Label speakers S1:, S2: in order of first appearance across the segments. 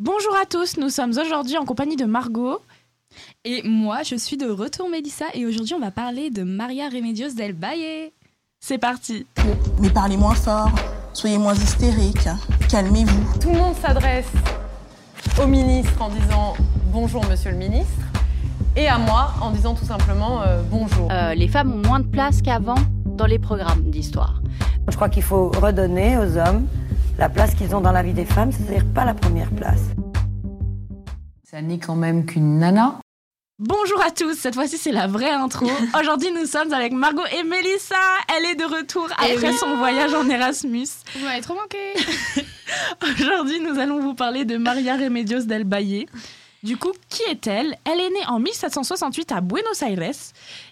S1: Bonjour à tous, nous sommes aujourd'hui en compagnie de Margot.
S2: Et moi, je suis de retour Mélissa et aujourd'hui on va parler de Maria Remedios del Valle.
S1: C'est parti.
S3: Mais parlez moins fort, soyez moins hystérique, calmez-vous.
S4: Tout le monde s'adresse au ministre en disant bonjour monsieur le ministre et à moi en disant tout simplement euh, bonjour.
S5: Euh, les femmes ont moins de place qu'avant dans les programmes d'histoire.
S6: Je crois qu'il faut redonner aux hommes la place qu'ils ont dans la vie des femmes, c'est-à-dire pas la première place.
S4: Ça n'est quand même qu'une nana.
S1: Bonjour à tous, cette fois-ci c'est la vraie intro. Aujourd'hui nous sommes avec Margot et Mélissa. Elle est de retour après son voyage en Erasmus.
S2: Vous m'avez trop manqué.
S1: Aujourd'hui nous allons vous parler de Maria Remedios del Valle. Du coup, qui est-elle? Elle est née en 1768 à Buenos Aires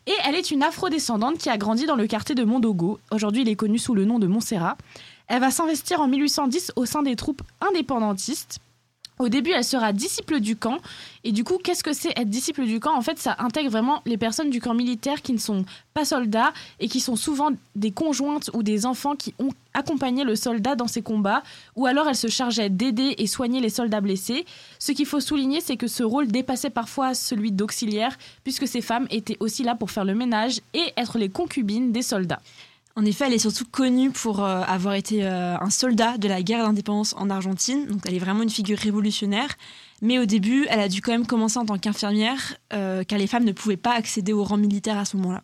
S1: et elle est une afrodescendante qui a grandi dans le quartier de Mondogo. Aujourd'hui, il est connu sous le nom de Montserrat. Elle va s'investir en 1810 au sein des troupes indépendantistes. Au début, elle sera disciple du camp. Et du coup, qu'est-ce que c'est être disciple du camp? En fait, ça intègre vraiment les personnes du camp militaire qui ne sont pas soldats et qui sont souvent des conjointes ou des enfants qui ont accompagné le soldat dans ses combats. Ou alors, elle se chargeait d'aider et soigner les soldats blessés. Ce qu'il faut souligner, c'est que ce rôle dépassait parfois celui d'auxiliaire, puisque ces femmes étaient aussi là pour faire le ménage et être les concubines des soldats.
S7: En effet, elle est surtout connue pour euh, avoir été euh, un soldat de la guerre d'indépendance en Argentine, donc elle est vraiment une figure révolutionnaire. Mais au début, elle a dû quand même commencer en tant qu'infirmière, euh, car les femmes ne pouvaient pas accéder au rang militaire à ce moment-là.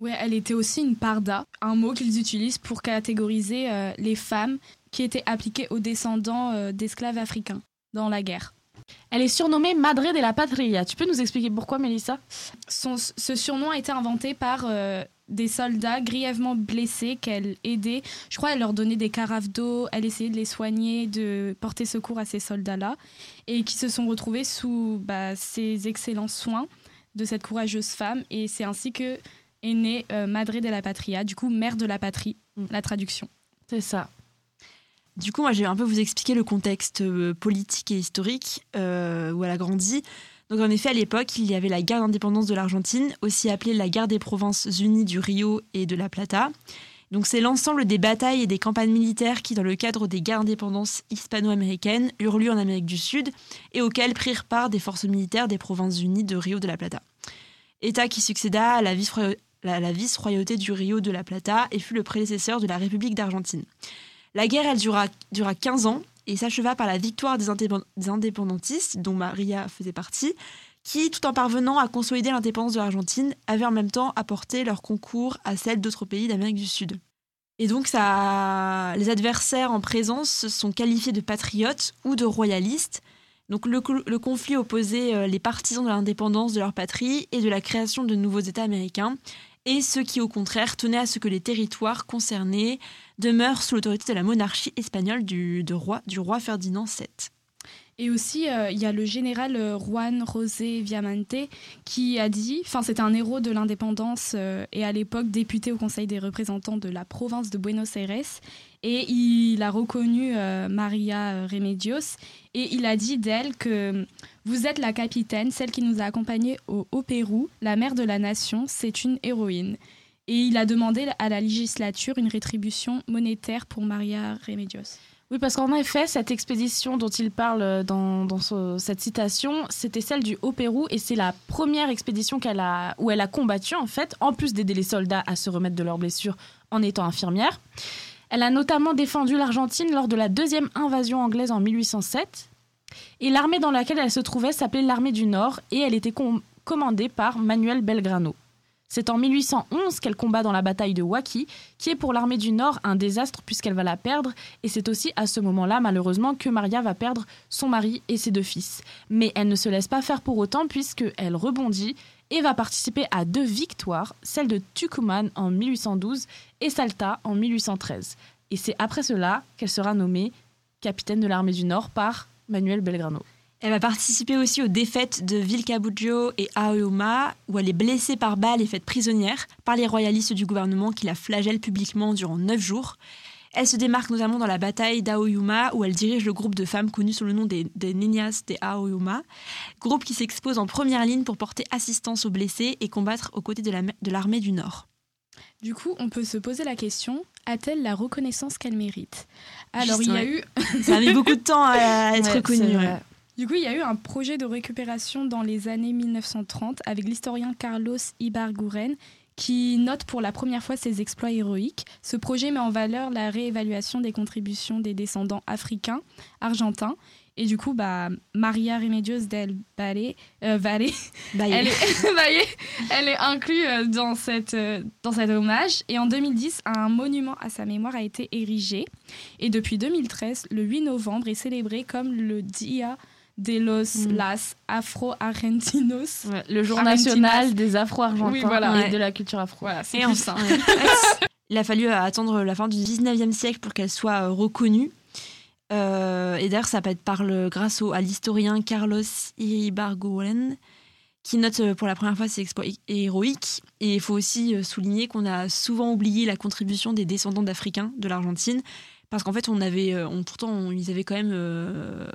S2: Ouais, elle était aussi une parda, un mot qu'ils utilisent pour catégoriser les femmes qui étaient appliquées aux descendants d'esclaves africains dans la guerre.
S1: Elle est surnommée Madre de la Patria. Tu peux nous expliquer pourquoi, Mélissa?
S2: Ce surnom a été inventé par des soldats grièvement blessés qu'elle aidait. Je crois qu'elle leur donnait des carafes d'eau, elle essayait de les soigner, de porter secours à ces soldats-là, et qui se sont retrouvés sous bah, ces excellents soins de cette courageuse femme. Et c'est ainsi que est née euh, Madre de la Patria, du coup mère de la patrie, mm. la traduction.
S1: C'est ça.
S7: Du coup, moi, je vais un peu vous expliquer le contexte euh, politique et historique euh, où elle a grandi. Donc en effet, à l'époque, il y avait la guerre d'indépendance de l'Argentine, aussi appelée la guerre des provinces unies du Rio et de la Plata. Donc c'est l'ensemble des batailles et des campagnes militaires qui, dans le cadre des guerres d'indépendance hispano-américaines, eurent lieu en Amérique du Sud et auxquelles prirent part des forces militaires des provinces unies de Rio de la Plata. État qui succéda à la vice-royauté du Rio de la Plata et fut le prédécesseur de la République d'Argentine. La guerre, elle dura, dura 15 ans et s'acheva par la victoire des, indépendantistes, dont Maria faisait partie, qui, tout en parvenant à consolider l'indépendance de l'Argentine, avaient en même temps apporté leur concours à celle d'autres pays d'Amérique du Sud. Et donc, les adversaires en présence sont qualifiés de patriotes ou de royalistes. Donc, le, le conflit opposait euh, les partisans de l'indépendance de leur patrie et de la création de nouveaux États américains, et ceux qui, au contraire, tenaient à ce que les territoires concernés demeurent sous l'autorité de la monarchie espagnole du, roi, du roi Ferdinand VII.
S2: Et aussi, euh, il y a le général euh, Juan José Viamante qui a dit, enfin c'était un héros de l'indépendance euh, et à l'époque député au Conseil des représentants de la province de Buenos Aires. Et il a reconnu Maria Remedios et il a dit d'elle que vous êtes la capitaine, celle qui nous a accompagnés au, au Pérou, la mère de la nation, c'est une héroïne. Et il a demandé à la législature une rétribution monétaire pour Maria Remedios.
S1: Oui, parce qu'en effet, cette expédition dont il parle dans, cette citation, c'était celle du Haut-Pérou et c'est la première expédition où elle a combattu, en fait, en plus d'aider les soldats à se remettre de leurs blessures en étant infirmière. Elle a notamment défendu l'Argentine lors de la deuxième invasion anglaise en 1807. Et l'armée dans laquelle elle se trouvait s'appelait l'armée du Nord et elle était commandée par Manuel Belgrano. C'est en 1811 qu'elle combat dans la bataille de Waki, qui est pour l'armée du Nord un désastre puisqu'elle va la perdre, et c'est aussi à ce moment-là, malheureusement, que Maria va perdre son mari et ses deux fils. Mais elle ne se laisse pas faire pour autant puisqu'elle rebondit et va participer à deux victoires, celle de Tucumán en 1812 et Salta en 1813. Et c'est après cela qu'elle sera nommée capitaine de l'armée du Nord par Manuel Belgrano.
S7: Elle va participer aussi aux défaites de Vilcabugio et Aoyama, où elle est blessée par balle et faite prisonnière par les royalistes du gouvernement qui la flagellent publiquement durant neuf jours. Elle se démarque notamment dans la bataille d'Aoyuma, où elle dirige le groupe de femmes connu sous le nom des, Niñas de Aoyuma, groupe qui s'expose en première ligne pour porter assistance aux blessés et combattre aux côtés de l'armée du Nord.
S2: Du coup, on peut se poser la question a-t-elle la reconnaissance qu'elle mérite? Alors, il y a
S7: ouais.
S2: eu
S7: Ça a mis beaucoup de temps à être
S1: Ouais,
S7: reconnu.
S1: c'est
S7: ouais.
S2: Du coup, il y a eu un projet de récupération dans les années 1930 avec l'historien Carlos Ibarguren qui note pour la première fois ses exploits héroïques. Ce projet met en valeur la réévaluation des contributions des descendants africains, argentins. Et du coup, bah, Maria Remedios del Valle, euh, Valle elle est, elle est inclue euh, dans, cette, euh, dans cet hommage. Et en 2010, un monument à sa mémoire a été érigé. Et depuis 2013, le 8 novembre est célébré comme le Dia de los
S1: Mm.
S2: las Afro-Argentinos.
S1: Ouais, le jour
S2: Argentinas.
S1: national des Afro-Argentins
S2: Oui, voilà.
S1: et
S7: Ouais.
S1: de la culture afro.
S2: Voilà, c'est
S7: Et
S2: plus.
S7: Il a fallu attendre la fin du 19e siècle pour qu'elle soit euh, reconnue. Euh, et d'ailleurs, ça peut être par le, grâce au, à l'historien Carlos Iribargoen, qui note euh, pour la première fois ses exploits hé- héroïques. Et il faut aussi souligner qu'on a souvent oublié la contribution des descendants d'Africains de l'Argentine, parce qu'en fait, on avait, on, pourtant, on- ils avaient quand même euh,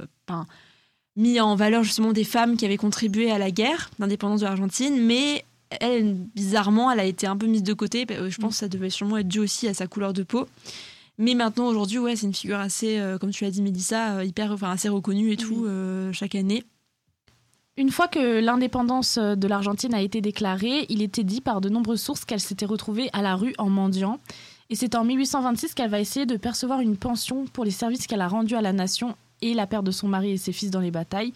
S7: mis en valeur justement des femmes qui avaient contribué à la guerre d'indépendance de l'Argentine, mais elle, bizarrement, elle a été un peu mise de côté. Euh, Je pense que ça devait sûrement être dû aussi à sa couleur de peau. Mais maintenant, aujourd'hui, ouais, c'est une figure assez, euh, comme tu l'as dit, Mélissa, euh, hyper, enfin, assez reconnue et tout, euh, chaque année.
S1: Une fois que l'indépendance de l'Argentine a été déclarée, il était dit par de nombreuses sources qu'elle s'était retrouvée à la rue en mendiant. Et c'est en 1826 qu'elle va essayer de percevoir une pension pour les services qu'elle a rendus à la nation et la perte de son mari et ses fils dans les batailles.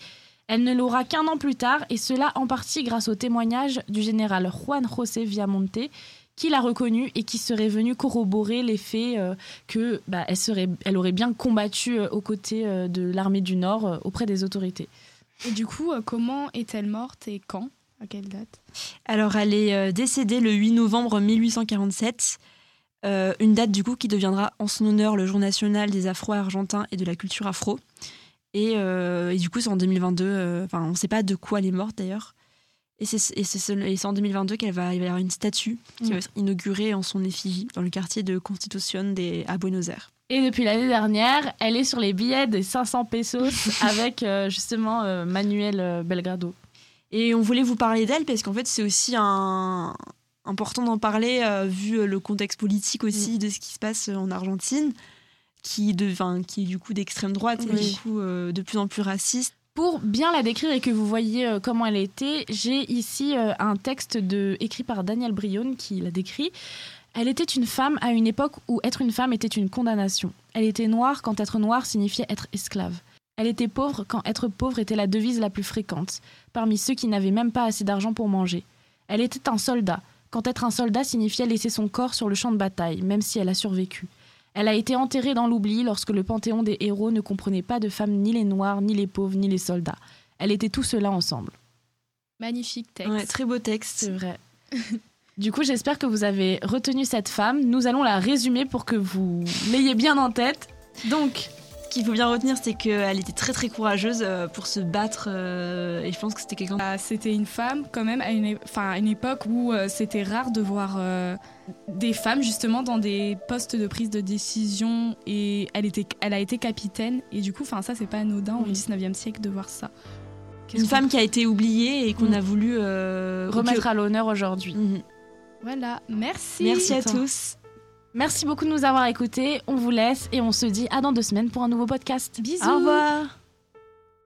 S1: Elle ne l'aura qu'un an plus tard, et cela en partie grâce au témoignage du général Juan José Viamonte, qui l'a reconnue et qui serait venu corroborer les faits euh, que bah, elle, serait, elle aurait bien combattu euh, aux côtés euh, de l'armée du Nord euh, auprès des autorités.
S2: Et du coup, euh, comment est-elle morte et quand? À quelle date?
S7: Alors, elle est euh, décédée le 8 novembre 1847, euh, une date du coup qui deviendra en son honneur le jour national des Afro-Argentins et de la culture afro. Et, euh, et du coup, c'est en 2022, euh, enfin, on ne sait pas de quoi elle est morte d'ailleurs. Et c'est en 2022 qu'elle va, il va y avoir une statue qui
S1: Mm.
S7: va être inaugurée en son effigie dans le quartier de Constitución de, à Buenos Aires.
S1: Et depuis l'année dernière, elle est sur les billets des 500 pesos avec euh, justement euh, Manuel Belgrado.
S7: Et on voulait vous parler d'elle parce qu'en fait, c'est aussi un... important d'en parler euh, vu euh, le contexte politique aussi de ce qui se passe euh, en Argentine, qui, de, qui est du coup d'extrême droite et du coup euh, de plus en plus raciste.
S1: Pour bien la décrire et que vous voyez euh, comment elle était, j'ai ici un texte de, écrit par Daniel Brion qui la décrit. Elle était une femme à une époque où être une femme était une condamnation. Elle était noire quand être noire signifiait être esclave. Elle était pauvre quand être pauvre était la devise la plus fréquente, parmi ceux qui n'avaient même pas assez d'argent pour manger. Elle était un soldat, quand être un soldat signifiait laisser son corps sur le champ de bataille, même si elle a survécu. Elle a été enterrée dans l'oubli lorsque le panthéon des héros ne comprenait pas de femmes ni les noirs, ni les pauvres, ni les soldats. Elle était tout cela ensemble.
S2: Magnifique texte.
S7: Ouais, très beau texte.
S1: C'est vrai. du coup, j'espère que vous avez retenu cette femme. Nous allons la résumer pour que vous l'ayez bien en tête. Donc,
S7: qu'il faut bien retenir, c'est qu'elle était très très courageuse euh, pour se battre euh, et je pense que c'était quelqu'un
S2: Bah, c'était une femme quand même à une, enfin, à une époque où euh, c'était rare de voir euh, des femmes justement dans des postes de prise de décision et elle, était, elle a été capitaine et du coup enfin, ça c'est pas anodin au
S1: Oui.
S2: 19e siècle de voir ça.
S7: Une femme qui a été oubliée et qu'on
S1: Mm.
S7: a voulu euh,
S1: remettre à l'honneur aujourd'hui.
S7: Mhm.
S2: Voilà, merci.
S7: Merci à
S1: Attends.
S7: tous.
S1: Merci beaucoup de nous avoir écoutés. On vous laisse et on se dit à dans deux semaines pour un nouveau podcast.
S2: Bisous.
S1: Au revoir.